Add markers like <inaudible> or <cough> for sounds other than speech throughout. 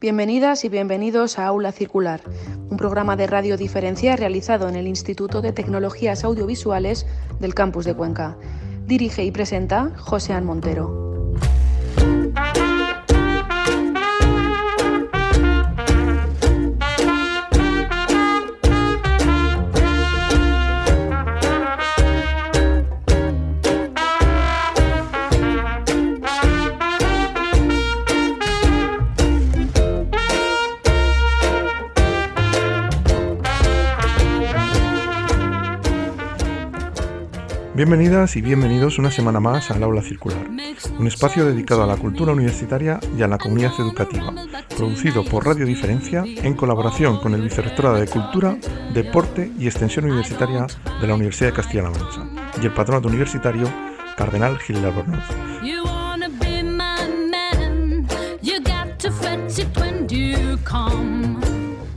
Bienvenidas y bienvenidos a Aula Circular, un programa de radio diferencia realizado en el Instituto de Tecnologías Audiovisuales del Campus de Cuenca. Dirige y presenta José Montero. Bienvenidas y bienvenidos una semana más al Aula Circular, un espacio dedicado a la cultura universitaria y a la comunidad educativa, producido por Radio Diferencia en colaboración con el Vicerrectorado de Cultura, Deporte y Extensión Universitaria de la Universidad de Castilla-La Mancha y el Patronato Universitario Cardenal Gil Albornoz.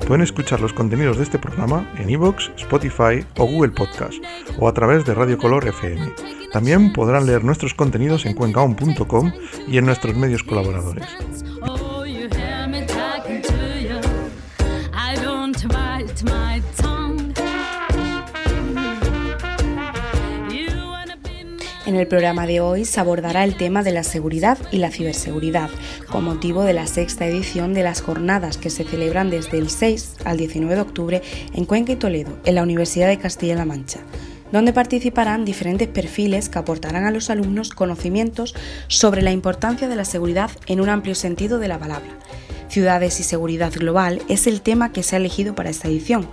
Pueden escuchar los contenidos de este programa en iVoox, Spotify o Google Podcast o a través de Radio Color FM. También podrán leer nuestros contenidos en cuencaon.com y en nuestros medios colaboradores. En el programa de hoy se abordará el tema de la seguridad y la ciberseguridad, con motivo de la sexta edición de las jornadas que se celebran desde el 6 al 19 de octubre en Cuenca y Toledo, en la Universidad de Castilla-La Mancha donde participarán diferentes perfiles que aportarán a los alumnos conocimientos sobre la importancia de la seguridad en un amplio sentido de la palabra. Ciudades y seguridad global es el tema que se ha elegido para esta edición.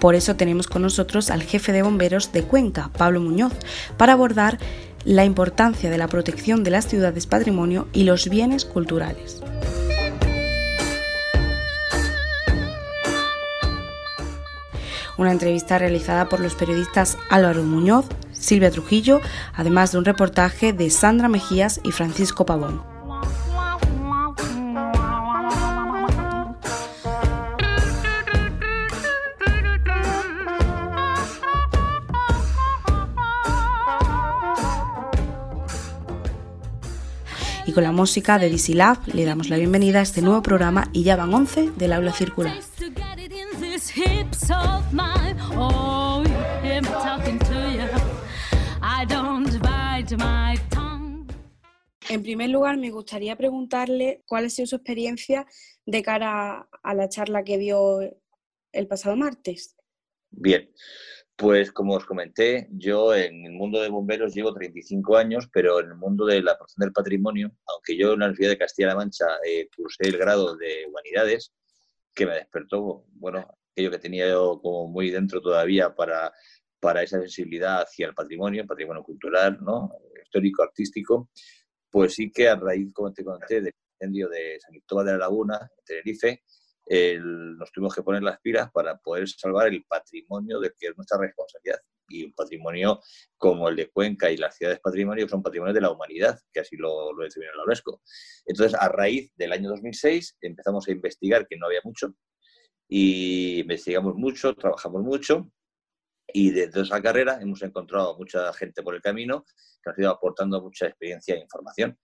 Por eso tenemos con nosotros al jefe de bomberos de Cuenca, Pablo Muñoz, para abordar la importancia de la protección de las ciudades patrimonio y los bienes culturales. Una entrevista realizada por los periodistas Álvaro Muñoz, Silvia Trujillo, además de un reportaje de Sandra Mejías y Francisco Pavón. Y con la música de DC Lab le damos la bienvenida a este nuevo programa y ya van 11 del aula circular. En primer lugar, me gustaría preguntarle cuál ha sido su experiencia de cara a la charla que dio el pasado martes. Bien, pues como os comenté, yo en el mundo de bomberos llevo 35 años, pero en el mundo de la protección del patrimonio, aunque yo en la Universidad de Castilla-La Mancha eh, cursé el grado de Humanidades, que me despertó, bueno, aquello que tenía yo como muy dentro todavía para, para esa sensibilidad hacia el patrimonio, patrimonio cultural, ¿no? histórico, artístico, pues sí que a raíz, como te conté, del incendio de San Cristóbal de la Laguna, Tenerife, nos tuvimos que poner las pilas para poder salvar el patrimonio de que es nuestra responsabilidad. Y un patrimonio como el de Cuenca y las ciudades patrimonio son patrimonios de la humanidad, que así lo, lo define la UNESCO. Entonces, a raíz del año 2006, empezamos a investigar, que no había mucho, y investigamos mucho, trabajamos mucho, y desde esa carrera hemos encontrado mucha gente por el camino que ha ido aportando mucha experiencia e información.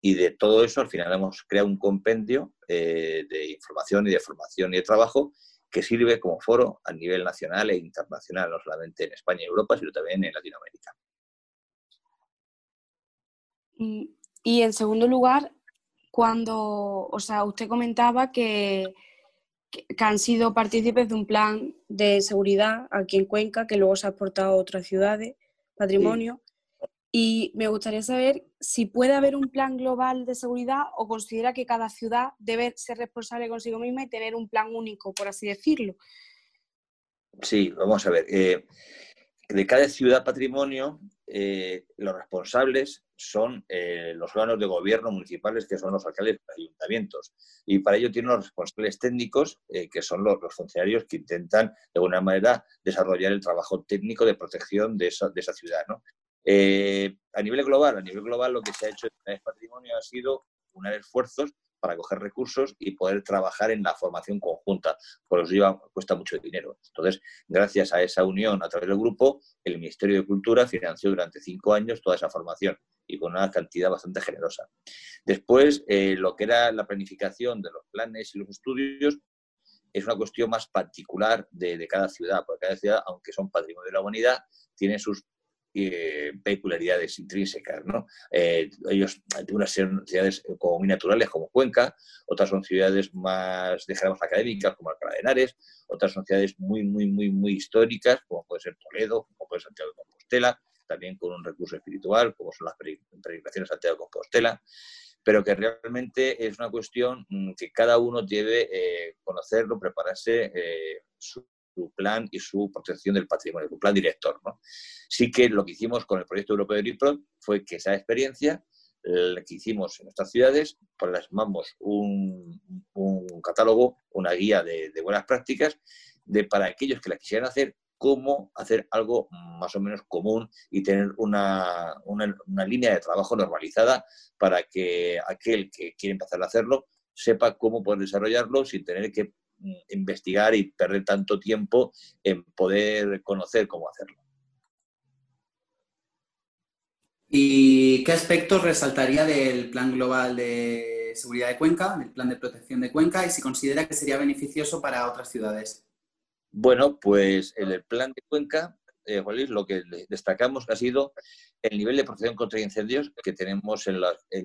Y de todo eso, al final hemos creado un compendio eh, de información y de formación y de trabajo que sirve como foro a nivel nacional e internacional, no solamente en España y Europa, sino también en Latinoamérica. Y en segundo lugar, cuando, o sea, usted comentaba que, que, han sido partícipes de un plan de seguridad aquí en Cuenca, que luego se ha exportado a otras ciudades, patrimonio. Y me gustaría saber si puede haber un plan global de seguridad o considera que cada ciudad debe ser responsable consigo misma y tener un plan único, por así decirlo. Sí, vamos a ver. Eh, de cada ciudad patrimonio, eh, los responsables son eh, los órganos de gobierno municipales, que son los alcaldes y los ayuntamientos. Y para ello tienen los responsables técnicos, que son los, funcionarios que intentan, de alguna manera, desarrollar el trabajo técnico de protección de esa, de esa ciudad. ¿no? Eh, a nivel global, a nivel global lo que se ha hecho en el patrimonio ha sido unar esfuerzos para coger recursos y poder trabajar en la formación conjunta, por eso lleva, cuesta mucho dinero. Entonces, gracias a esa unión a través del grupo, el Ministerio de Cultura financió durante cinco años toda esa formación y con una cantidad bastante generosa. Después, eh, lo que era la planificación de los planes y los estudios es una cuestión más particular de, de cada ciudad, porque cada ciudad, aunque son patrimonio de la humanidad, tiene sus eh, peculiaridades intrínsecas. ¿no? Eh, ellos tienen unas ciudades como muy naturales, como Cuenca, otras son ciudades más, digamos, académicas, como Alcalá de Henares, otras son ciudades muy, muy, muy, muy históricas, como puede ser Toledo, como puede ser Santiago de Compostela, también con un recurso espiritual, como son las peregrinaciones de Santiago de Compostela, pero que realmente es una cuestión mm, que cada uno debe eh, conocerlo, prepararse su su plan y su protección del patrimonio, su plan director. ¿no? Sí que lo que hicimos con el proyecto europeo de RIPRO fue que esa experiencia que hicimos en nuestras ciudades, plasmamos un, un catálogo, una guía de, buenas prácticas de para aquellos que la quisieran hacer, cómo hacer algo más o menos común y tener una, una, una, línea de trabajo normalizada para que aquel que quiere empezar a hacerlo sepa cómo poder desarrollarlo sin tener que investigar y perder tanto tiempo en poder conocer cómo hacerlo. ¿Y qué aspectos resaltaría del Plan Global de Seguridad de Cuenca, del Plan de Protección de Cuenca, y si considera que sería beneficioso para otras ciudades? Bueno, pues en el Plan de Cuenca, eh, lo que destacamos ha sido el nivel de protección contra incendios que tenemos en,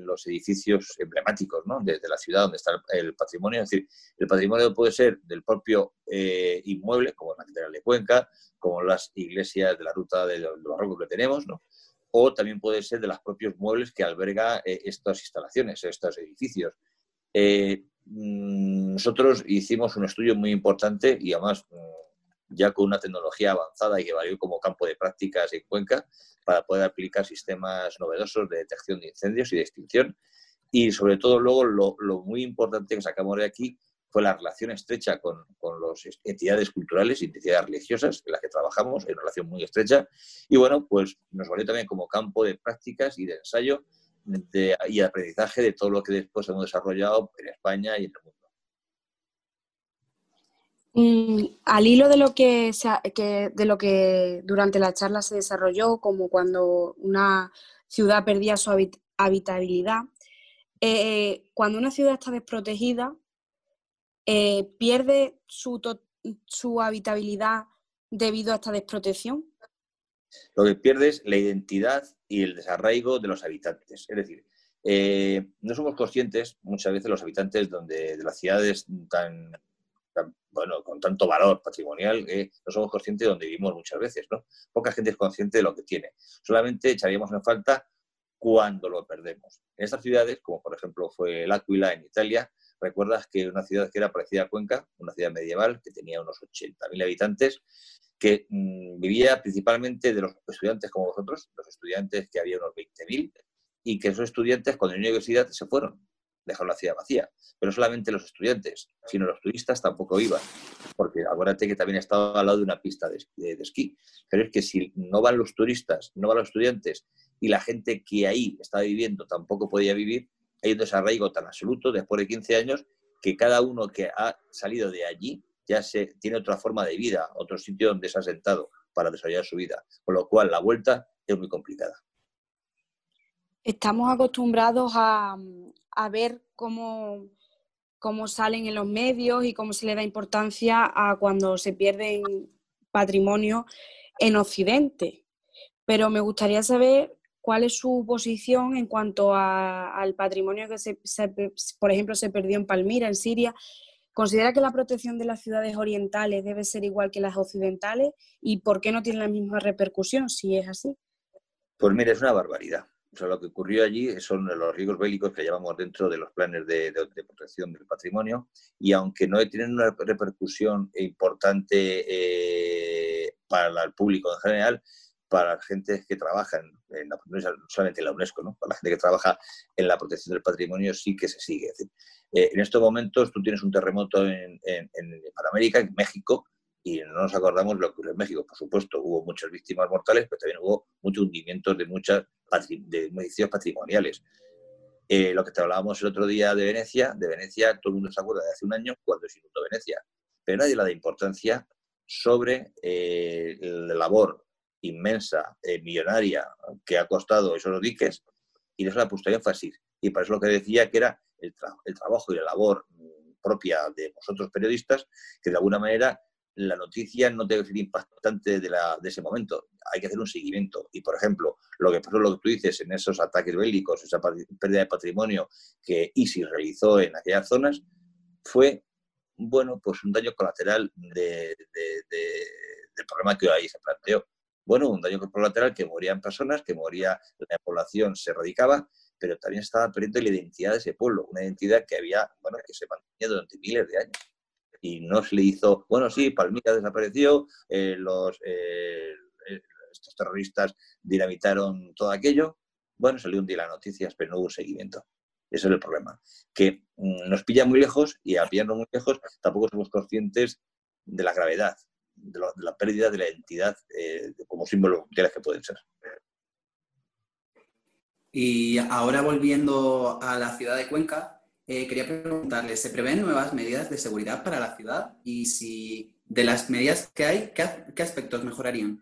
los edificios emblemáticos ¿no? de, la ciudad donde está el, patrimonio. Es decir, el patrimonio puede ser del propio eh, inmueble, como la Catedral de Cuenca, como las iglesias de la ruta de, barrocos que tenemos, ¿no? o también puede ser de los propios muebles que alberga eh, estas instalaciones, estos edificios. Eh, mm, nosotros hicimos un estudio muy importante y además mm, ya con una tecnología avanzada y que valió como campo de prácticas en Cuenca para poder aplicar sistemas novedosos de detección de incendios y de extinción. Y sobre todo luego lo, muy importante que sacamos de aquí fue la relación estrecha con, con las entidades culturales y entidades religiosas en las que trabajamos, en relación muy estrecha. Y bueno, pues nos valió también como campo de prácticas y de ensayo de, y aprendizaje de todo lo que después hemos desarrollado en España y en el mundo. Al hilo de lo que, de lo que durante la charla se desarrolló, como cuando una ciudad perdía su habitabilidad, eh, cuando una ciudad está desprotegida, eh, pierde su, su habitabilidad debido a esta desprotección. Lo que pierde es la identidad y el desarraigo de los habitantes. Es decir, eh, no somos conscientes muchas veces los habitantes donde, de las ciudades tan bueno, con tanto valor patrimonial que no somos conscientes de donde vivimos muchas veces, ¿no? Poca gente es consciente de lo que tiene. Solamente echaríamos en falta cuando lo perdemos. En estas ciudades, como por ejemplo fue L'Aquila en Italia, recuerdas que una ciudad que era parecida a Cuenca, una ciudad medieval que tenía unos 80.000 habitantes, que mm, vivía principalmente de los estudiantes como vosotros, los estudiantes que había unos 20.000, y que esos estudiantes cuando la universidad se fueron dejaron la ciudad vacía. Pero no solamente los estudiantes, sino los turistas tampoco iban. Porque acuérdate que también estaba al lado de una pista de, esquí. Pero es que si no van los turistas, no van los estudiantes y la gente que ahí estaba viviendo tampoco podía vivir, hay un desarraigo tan absoluto después de 15 años que cada uno que ha salido de allí ya se, tiene otra forma de vida, otro sitio donde se ha sentado para desarrollar su vida. Con lo cual la vuelta es muy complicada. Estamos acostumbrados a, ver cómo, cómo, salen en los medios y cómo se le da importancia a cuando se pierden patrimonio en Occidente. Pero me gustaría saber cuál es su posición en cuanto al patrimonio que, se, por ejemplo, se perdió en Palmira, en Siria. ¿Considera que la protección de las ciudades orientales debe ser igual que las occidentales? ¿Y por qué no tiene la misma repercusión si es así? Pues mira, es una barbaridad. O sea, lo que ocurrió allí son los riesgos bélicos que llevamos dentro de los planes de, protección del patrimonio y aunque no tienen una repercusión importante eh, para el público en general, para la gente que trabaja en, la, solamente en la UNESCO, ¿no? para la gente que trabaja en la protección del patrimonio sí que se sigue. Eh, en estos momentos tú tienes un terremoto en, en, en Panamérica, en México, y no nos acordamos de lo que ocurrió en México. Por supuesto, hubo muchas víctimas mortales, pero también hubo muchos hundimientos de muchas de edificios patrimoniales. Eh, lo que te hablábamos el otro día de Venecia, de Venecia todo el mundo se acuerda de hace un año cuando se inundó Venecia, pero nadie le da importancia sobre eh, la labor inmensa, eh, millonaria, que ha costado esos diques, y eso le ha puesto énfasis. Y por eso lo que decía que era el, el trabajo y la labor mm, propia de vosotros periodistas, que de alguna manera la noticia no debe ser impactante de, la, de ese momento. Hay que hacer un seguimiento. Y, por ejemplo, lo que, lo que tú dices en esos ataques bélicos, esa pérdida de patrimonio que ISIS realizó en aquellas zonas, fue, bueno, pues un daño colateral de, del problema que ahí se planteó. Bueno, un daño colateral que morían personas, que moría la población, se radicaba, pero también estaba perdiendo la identidad de ese pueblo, una identidad que había, bueno, que se mantenía durante miles de años y no se le hizo, bueno, sí, Palmira desapareció, eh, los, eh, eh, estos terroristas dinamitaron todo aquello, bueno, salió un día las noticias, pero no hubo seguimiento. Ese es el problema, que mm, nos pilla muy lejos y a pillarnos muy lejos tampoco somos conscientes de la gravedad, de, la pérdida de la identidad como símbolos mundiales que pueden ser. Y ahora volviendo a la ciudad de Cuenca, eh, quería preguntarle, ¿se prevén nuevas medidas de seguridad para la ciudad? Y si de las medidas que hay, ¿qué, aspectos mejorarían?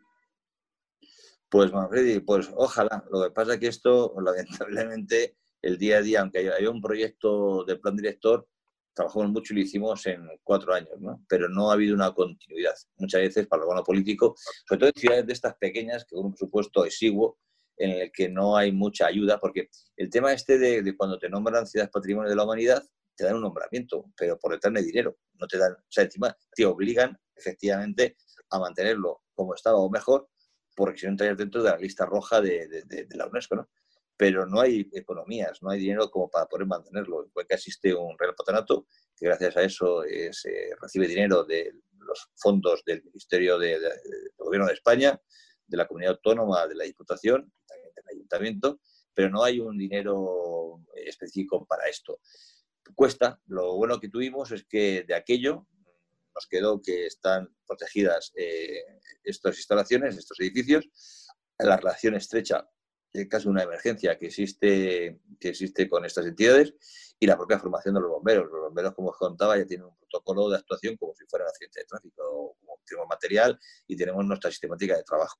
Pues, Manfredi, pues ojalá. Lo que pasa es que esto, <laughs> lamentablemente, el día a día, aunque haya un proyecto de plan director, trabajamos mucho y lo hicimos en cuatro años, ¿no? Pero no ha habido una continuidad. Muchas veces, para el gobierno político, sobre todo en ciudades de estas pequeñas, que con un presupuesto exiguo, en el que no hay mucha ayuda, porque el tema este de, cuando te nombran ciudad patrimonio de la humanidad, te dan un nombramiento, pero por detrás hay dinero, no te dan, o sea, encima te obligan efectivamente a mantenerlo como estaba o mejor, porque si no entras dentro de la lista roja de, la UNESCO, ¿no? Pero no hay economías, no hay dinero como para poder mantenerlo. En Cuenca existe un Real Patronato que gracias a eso recibe dinero de los fondos del Ministerio de, Gobierno de España, de la Comunidad Autónoma, de la Diputación, ayuntamiento, pero no hay un dinero específico para esto. Cuesta, lo bueno que tuvimos es que de aquello nos quedó que están protegidas eh, estas instalaciones, estos edificios, la relación estrecha en caso de una emergencia que existe, que existe con estas entidades y la propia formación de los bomberos. Los bomberos, como os contaba, ya tienen un protocolo de actuación como si fuera un accidente de tráfico, como tenemos material y tenemos nuestra sistemática de trabajo.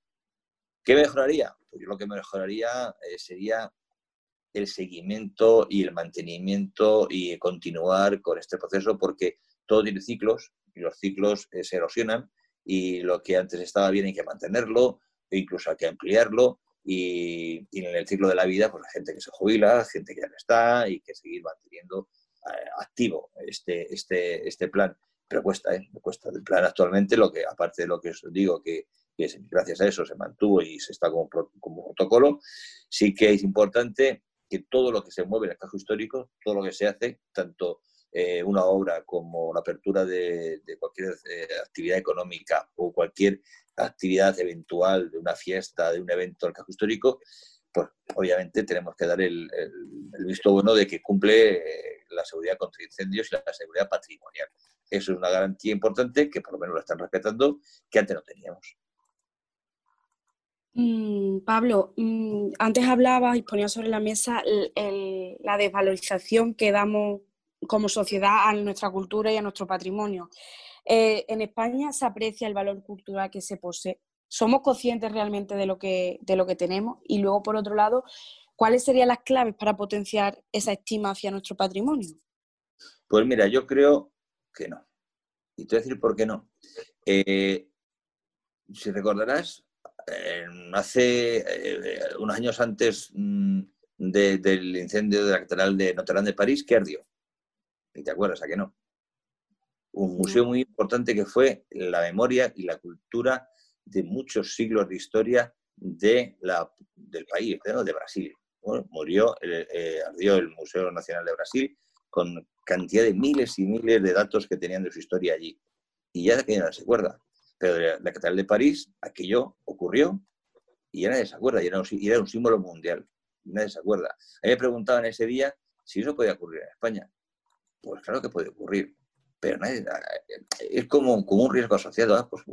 ¿Qué mejoraría? Pues yo lo que mejoraría eh, sería el seguimiento y el mantenimiento y continuar con este proceso porque todo tiene ciclos y los ciclos eh, se erosionan y lo que antes estaba bien hay que mantenerlo e incluso hay que ampliarlo y, en el ciclo de la vida pues la gente que se jubila, gente que ya no está y que seguir manteniendo eh, activo este, este, este plan. Pero cuesta, ¿eh? cuesta. El plan actualmente, lo que aparte de lo que os digo, que gracias a eso se mantuvo y se está como, protocolo, sí que es importante que todo lo que se mueve en el casco histórico, todo lo que se hace, tanto eh, una obra como la apertura de, cualquier eh, actividad económica o cualquier actividad eventual de una fiesta, de un evento el casco histórico, pues obviamente tenemos que dar el, visto bueno de que cumple eh, la seguridad contra incendios y la seguridad patrimonial. Eso es una garantía importante que por lo menos la están respetando, que antes no teníamos. Mm, Pablo, mm, antes hablabas y ponías sobre la mesa la desvalorización que damos como sociedad a nuestra cultura y a nuestro patrimonio. Eh, en España se aprecia el valor cultural que se posee. ¿Somos conscientes realmente de lo, que, de lo que tenemos? Y luego, por otro lado, ¿cuáles serían las claves para potenciar esa estima hacia nuestro patrimonio? Pues mira, yo creo que no. Y te voy a decir por qué no. Eh, si recordarás, hace eh, unos años antes mm, del incendio de la Catedral de Notre Dame de París, ¿qué ardió? ¿Y te acuerdas a qué no? Un museo muy importante que fue la memoria y la cultura de muchos siglos de historia de la, del país, de Brasil. murió, eh, ardió el Museo Nacional de Brasil con cantidad de miles y miles de datos que tenían de su historia allí. Y ya que no se acuerda. Pero la Catedral de París, aquello ocurrió y nadie se acuerda, y era, un, símbolo mundial. Y nadie se acuerda. A mí me preguntaban ese día si eso podía ocurrir en España. Pues claro que puede ocurrir, pero nadie, es como, como un riesgo asociado. ¿ah? Pues,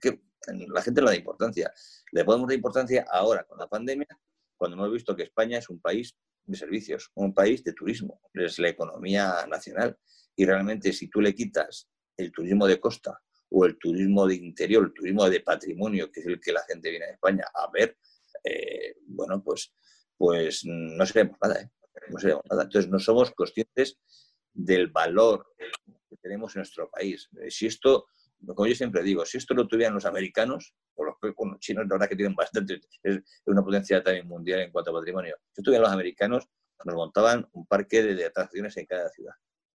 que, la gente no da importancia. Le podemos dar importancia ahora con la pandemia, cuando hemos visto que España es un país de servicios, un país de turismo, es la economía nacional. Y realmente si tú le quitas el turismo de costa o el turismo de interior, el turismo de patrimonio, que es el que la gente viene a España a ver, eh, bueno, pues, pues no seremos nada, ¿eh? no seremos nada. Entonces no somos conscientes del valor que tenemos en nuestro país. Eh, si esto, como yo siempre digo, si esto lo tuvieran los americanos, o los, chinos, la verdad que tienen bastante, es una potencia también mundial en cuanto a patrimonio. Si tuvieran los americanos, nos montaban un parque de, atracciones en cada ciudad.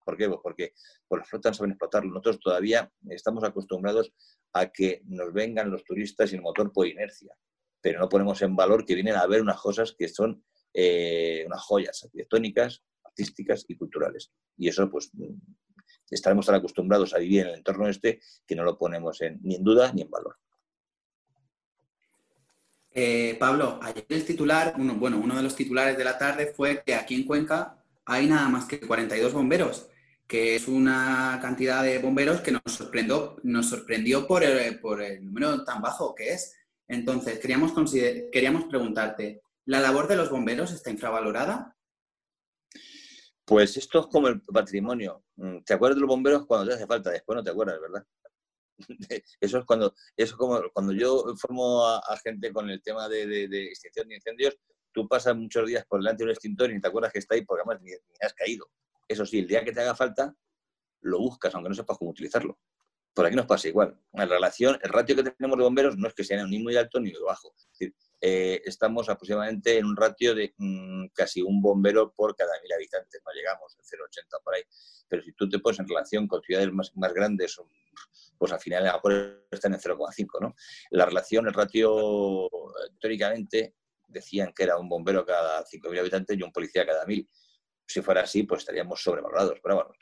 ¿Por qué? Pues porque por las flotas saben explotarlo. Nosotros todavía estamos acostumbrados a que nos vengan los turistas y el motor por inercia, pero no ponemos en valor que vienen a ver unas cosas que son eh, unas joyas arquitectónicas, artísticas y culturales. Y eso, pues, estaremos tan acostumbrados a vivir en el entorno este que no lo ponemos ni en duda ni en valor. Eh, Pablo, ayer el titular, uno, bueno, uno de los titulares de la tarde fue que aquí en Cuenca hay nada más que 42 bomberos, que es una cantidad de bomberos que nos sorprendió, nos sorprendió por, el, por el número tan bajo que es. Entonces, queríamos, queríamos preguntarte, ¿la labor de los bomberos está infravalorada? Pues esto es como el patrimonio. Mm, ¿Te acuerdas de los bomberos cuando te hace falta? Después no te acuerdas, ¿verdad? <laughs> Eso es cuando, eso como cuando yo formo a, gente con el tema de, extinción de incendios, tú pasas muchos días por delante de un extintor y ni te acuerdas que está ahí porque además ni, has caído. Eso sí, el día que te haga falta, lo buscas, aunque no sepas cómo utilizarlo. Por aquí nos pasa igual. En relación, el ratio que tenemos de bomberos no es que sea ni muy alto ni muy bajo. Eh, estamos aproximadamente en un ratio de mm, casi un bombero por cada mil habitantes. No llegamos al 0,80 por ahí. Pero si tú te pones en relación con ciudades más, grandes, pues al final a lo están en 0,5. ¿no? La relación, el ratio, teóricamente, decían que era un bombero cada 5.000 habitantes y un policía cada 1.000 si fuera así, pues estaríamos sobrevalorados. Pero bueno,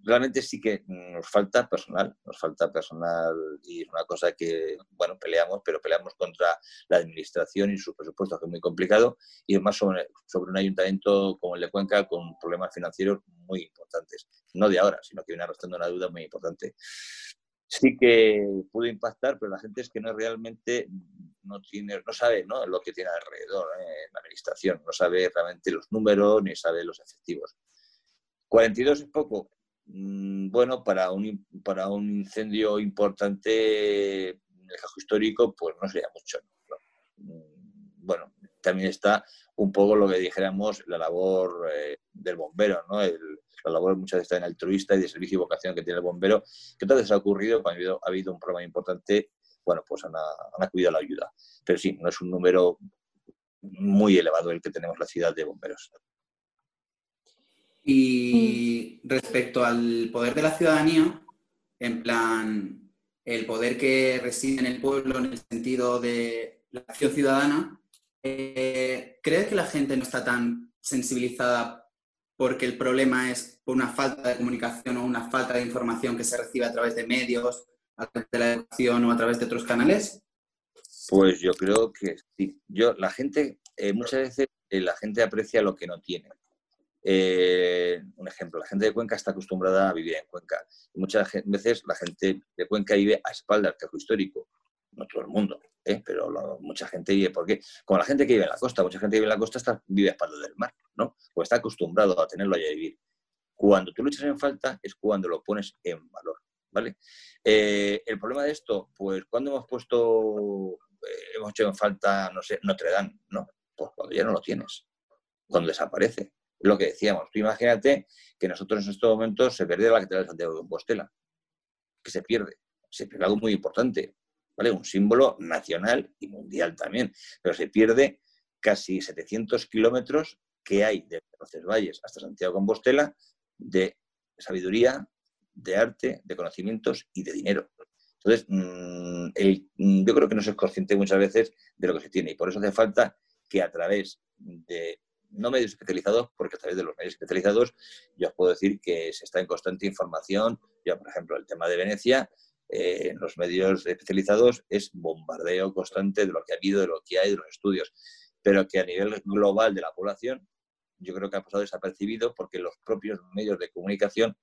realmente sí que nos falta personal, nos falta personal y es una cosa que, bueno, peleamos, pero peleamos contra la administración y sus presupuestos, que es muy complicado, y más sobre, sobre un ayuntamiento como el de Cuenca con problemas financieros muy importantes. No de ahora, sino que viene arrastrando una deuda muy importante sí que pudo impactar, pero la gente es que no realmente no tiene, no sabe ¿no? lo que tiene alrededor ¿eh? la administración, no sabe realmente los números ni sabe los efectivos. 42 es poco. Mm, bueno, para un, para un incendio importante en el casco histórico, pues no sería mucho. Mm, bueno, también está un poco lo que dijéramos la labor eh, del bombero, ¿no? La labor muchas veces está en altruista y de servicio y vocación que tiene el bombero, que entonces ha ocurrido cuando ha habido, un problema importante, bueno, pues han, acudido a la ayuda. Pero sí, no es un número muy elevado el que tenemos la ciudad de bomberos. Y respecto al poder de la ciudadanía, en plan, el poder que reside en el pueblo en el sentido de la acción ciudadana, eh, ¿crees que la gente no está tan sensibilizada porque el problema es una falta de comunicación o una falta de información que se recibe a través de medios, a través de la educación o a través de otros canales? Pues yo creo que sí. Yo, la gente, eh, muchas veces eh, la gente aprecia lo que no tiene. Eh, un ejemplo, la gente de Cuenca está acostumbrada a vivir en Cuenca. muchas veces la gente de Cuenca vive a espaldas del casco histórico no todo el mundo, ¿eh? pero mucha gente vive, porque como la gente que vive en la costa, mucha gente que vive en la costa está, vive a espaldas del mar, ¿no? O está acostumbrado a tenerlo allá a vivir. Cuando tú lo echas en falta es cuando lo pones en valor, ¿vale? Eh, el problema de esto, pues cuando hemos puesto, eh, hemos hecho en falta, no sé, Notre Dame, ¿no? Pues cuando ya no lo tienes, cuando desaparece. Lo que decíamos, tú imagínate que nosotros en estos momentos se perdiera la Catedral de Santiago de Compostela, que se pierde, se pierde algo muy importante, un símbolo nacional y mundial también, pero se pierde casi 700 kilómetros que hay desde Valles hasta Santiago Compostela de sabiduría, de arte, de conocimientos y de dinero. Entonces, mm, mm, yo creo que no se es consciente muchas veces de lo que se tiene y por eso hace falta que a través de, no medios especializados, porque a través de los medios especializados yo os puedo decir que se está en constante información, ya por ejemplo el tema de Venecia, eh, en los medios especializados es bombardeo constante de lo que ha habido, de lo que hay, de los estudios, pero que a nivel global de la población yo creo que ha pasado desapercibido porque los propios medios de comunicación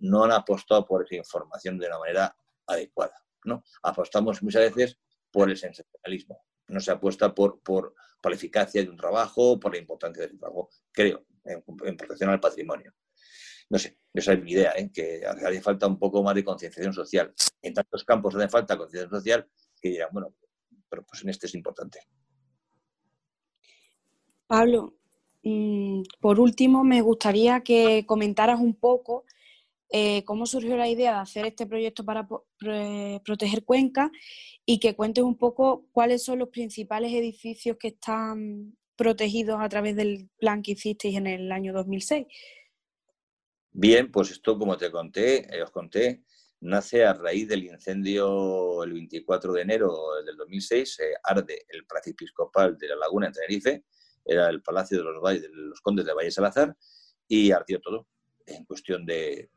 no han apostado por esa información de una manera adecuada. ¿no? Apostamos muchas veces por el sensacionalismo. no se apuesta por, por, la eficacia de un trabajo, por la importancia del trabajo, creo, en, protección al patrimonio. No sé, esa es mi idea, ¿eh? que hace falta un poco más de concienciación social. En tantos campos hace falta concienciación social que dirán, bueno, pero pues en este es importante. Pablo, mm, por último, me gustaría que comentaras un poco eh, cómo surgió la idea de hacer este proyecto para proteger Cuenca y que cuentes un poco cuáles son los principales edificios que están protegidos a través del plan que hicisteis en el año 2006. Bien, pues esto, como te conté, eh, os conté, nace a raíz del incendio el 24 de enero del 2006, arde el Palacio Episcopal de la Laguna en Tenerife, era el Palacio de los, de los Condes de Valle Salazar, y ardió todo. En cuestión de,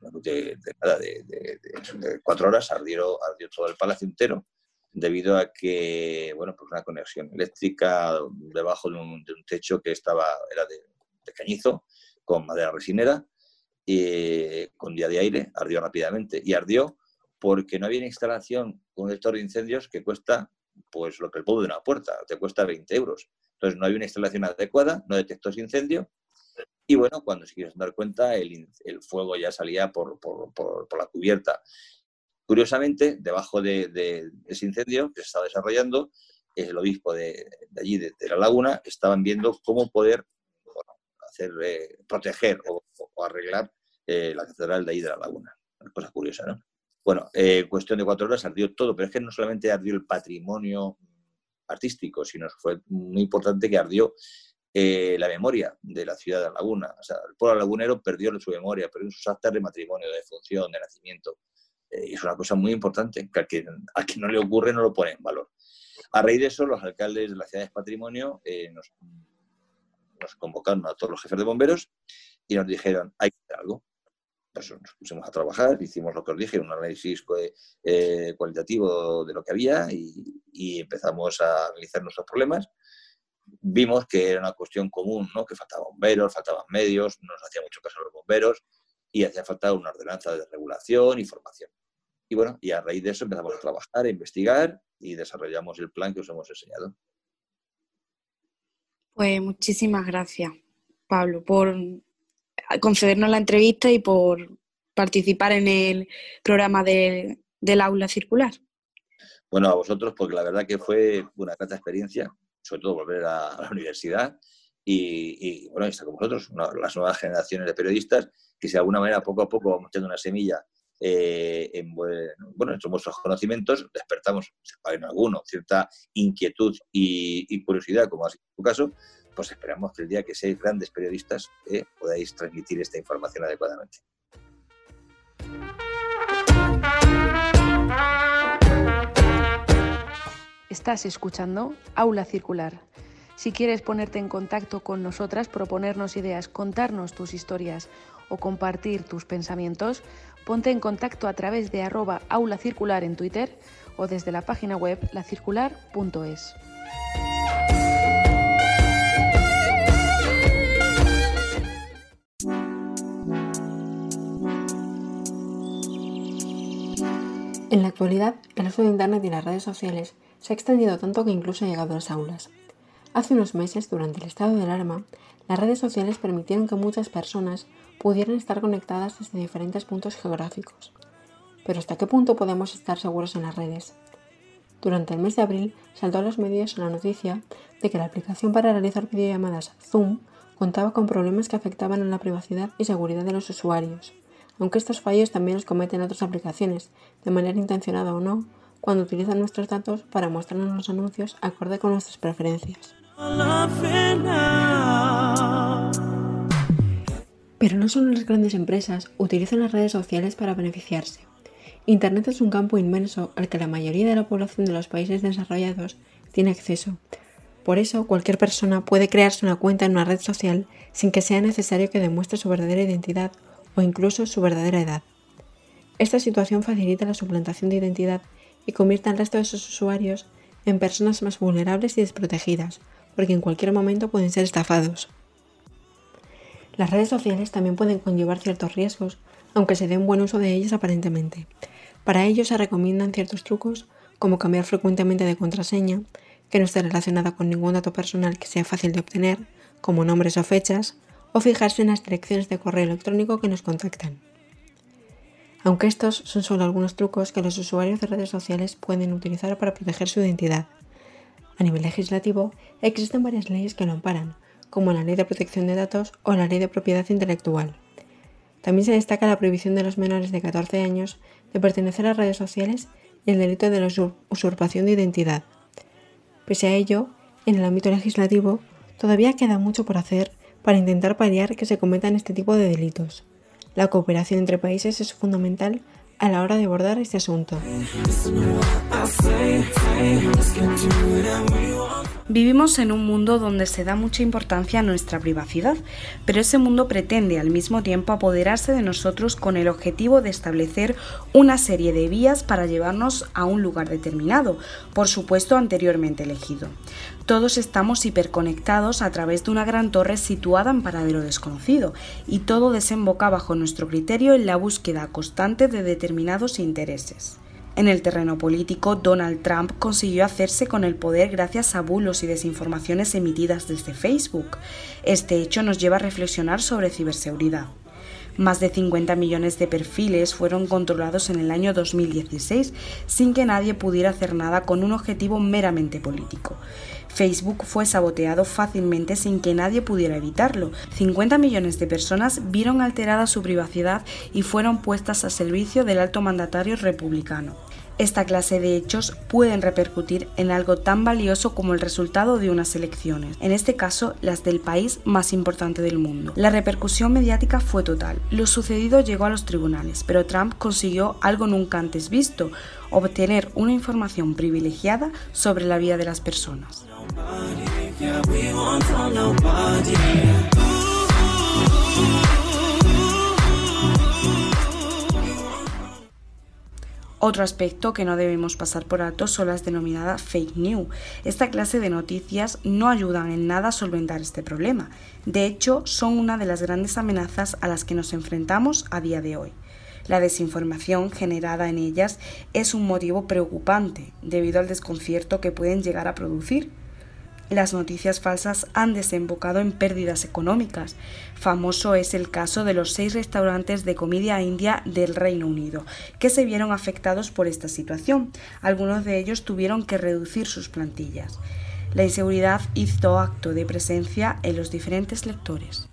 cuatro horas ardió, ardió, todo el palacio entero debido a que, bueno, pues una conexión eléctrica debajo de un, techo que estaba, era de, cañizo, con madera resinera, y con día de aire, ardió rápidamente. Y ardió porque no había una instalación con un detector de incendios que cuesta, pues lo que el polvo de una puerta, te cuesta 20 euros. Entonces no había una instalación adecuada, no detectó ese incendio y bueno, cuando se quiso dar cuenta, el, fuego ya salía por, la cubierta. Curiosamente, debajo de, ese incendio que se estaba desarrollando, el obispo de, allí, de, la laguna, estaban viendo cómo poder hacer, eh, proteger o, arreglar eh, la catedral de ahí de la laguna. Una cosa curiosa, ¿no? Bueno, eh, cuestión de cuatro horas ardió todo, pero es que no solamente ardió el patrimonio artístico, sino fue muy importante que ardió eh, la memoria de la ciudad de La Laguna. O sea, el pueblo lagunero perdió su memoria, perdió sus actas de matrimonio, de función, de nacimiento. Eh, es una cosa muy importante, que a quien, no le ocurre no lo pone en valor. A raíz de eso, los alcaldes de la ciudad de patrimonio eh, nos, convocaron a todos los jefes de bomberos y nos dijeron, hay que hacer algo. Pues nos pusimos a trabajar, hicimos lo que os dije, un análisis cualitativo de lo que había y, empezamos a analizar nuestros problemas vimos que era una cuestión común, ¿no? que faltaban bomberos, faltaban medios, no nos hacía mucho caso los bomberos y hacía falta una ordenanza de regulación y formación. Y bueno, y a raíz de eso empezamos a trabajar, a investigar y desarrollamos el plan que os hemos enseñado. Pues muchísimas gracias, Pablo, por concedernos la entrevista y por participar en el programa del aula circular. Bueno, a vosotros, porque la verdad que fue una grata experiencia sobre todo volver a, la universidad y, bueno, está con vosotros, las nuevas generaciones de periodistas, que si de alguna manera poco a poco vamos teniendo una semilla eh, en, bueno, en vuestros conocimientos, despertamos, en alguno, cierta inquietud y, curiosidad, como ha sido tu caso, pues esperamos que el día que seáis grandes periodistas eh, podáis transmitir esta información adecuadamente. Estás escuchando Aula Circular. Si quieres ponerte en contacto con nosotras, proponernos ideas, contarnos tus historias o compartir tus pensamientos, ponte en contacto a través de arroba aula circular en Twitter o desde la página web lacircular.es. En la actualidad, el uso de Internet y las redes sociales se ha extendido tanto que incluso ha llegado a las aulas. Hace unos meses, durante el estado de alarma, las redes sociales permitieron que muchas personas pudieran estar conectadas desde diferentes puntos geográficos. Pero ¿hasta qué punto podemos estar seguros en las redes? Durante el mes de abril saltó a los medios la noticia de que la aplicación para realizar videollamadas Zoom contaba con problemas que afectaban a la privacidad y seguridad de los usuarios, aunque estos fallos también los cometen otras aplicaciones, de manera intencionada o no, cuando utilizan nuestros datos para mostrarnos los anuncios acorde con nuestras preferencias. Pero no solo las grandes empresas utilizan las redes sociales para beneficiarse. Internet es un campo inmenso al que la mayoría de la población de los países desarrollados tiene acceso. Por eso, cualquier persona puede crearse una cuenta en una red social sin que sea necesario que demuestre su verdadera identidad o incluso su verdadera edad. Esta situación facilita la suplantación de identidad y convierta al resto de sus usuarios en personas más vulnerables y desprotegidas, porque en cualquier momento pueden ser estafados. Las redes sociales también pueden conllevar ciertos riesgos, aunque se dé un buen uso de ellas aparentemente. Para ello se recomiendan ciertos trucos, como cambiar frecuentemente de contraseña, que no esté relacionada con ningún dato personal que sea fácil de obtener, como nombres o fechas, o fijarse en las direcciones de correo electrónico que nos contactan. Aunque estos son solo algunos trucos que los usuarios de redes sociales pueden utilizar para proteger su identidad. A nivel legislativo, existen varias leyes que lo amparan, como la Ley de Protección de Datos o la Ley de Propiedad Intelectual. También se destaca la prohibición de los menores de 14 años de pertenecer a redes sociales y el delito de la usurpación de identidad. Pese a ello, en el ámbito legislativo todavía queda mucho por hacer para intentar paliar que se cometan este tipo de delitos. La cooperación entre países es fundamental a la hora de abordar este asunto. Vivimos en un mundo donde se da mucha importancia a nuestra privacidad, pero ese mundo pretende al mismo tiempo apoderarse de nosotros con el objetivo de establecer una serie de vías para llevarnos a un lugar determinado, por supuesto anteriormente elegido. Todos estamos hiperconectados a través de una gran torre situada en paradero desconocido, y todo desemboca bajo nuestro criterio en la búsqueda constante de determinados intereses. En el terreno político, Donald Trump consiguió hacerse con el poder gracias a bulos y desinformaciones emitidas desde Facebook. Este hecho nos lleva a reflexionar sobre ciberseguridad. Más de 50 millones de perfiles fueron controlados en el año 2016 sin que nadie pudiera hacer nada con un objetivo meramente político. Facebook fue saboteado fácilmente sin que nadie pudiera evitarlo. 50 millones de personas vieron alterada su privacidad y fueron puestas a servicio del alto mandatario republicano. Esta clase de hechos pueden repercutir en algo tan valioso como el resultado de unas elecciones, en este caso las del país más importante del mundo. La repercusión mediática fue total. Lo sucedido llegó a los tribunales, pero Trump consiguió algo nunca antes visto, obtener una información privilegiada sobre la vida de las personas. Otro aspecto que no debemos pasar por alto son las denominadas fake news. Esta clase de noticias no ayudan en nada a solventar este problema. De hecho, son una de las grandes amenazas a las que nos enfrentamos a día de hoy. La desinformación generada en ellas es un motivo preocupante debido al desconcierto que pueden llegar a producir las noticias falsas han desembocado en pérdidas económicas. Famoso es el caso de los seis restaurantes de comida india del Reino Unido, que se vieron afectados por esta situación. Algunos de ellos tuvieron que reducir sus plantillas. La inseguridad hizo acto de presencia en los diferentes lectores.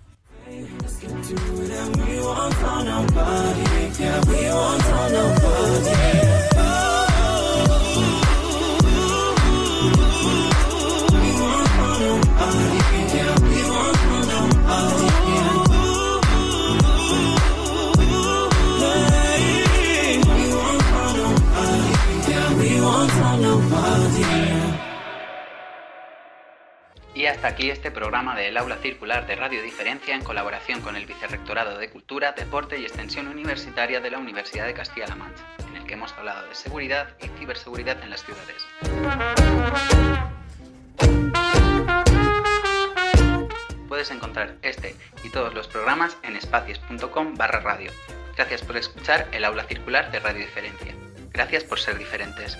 Aquí este programa del Aula Circular de Radio Diferencia en colaboración con el Vicerrectorado de Cultura, Deporte y Extensión Universitaria de la Universidad de Castilla-La Mancha, en el que hemos hablado de seguridad y ciberseguridad en las ciudades. Puedes encontrar este y todos los programas en espacios.com barra radio. Gracias por escuchar el Aula Circular de Radio Diferencia. Gracias por ser diferentes.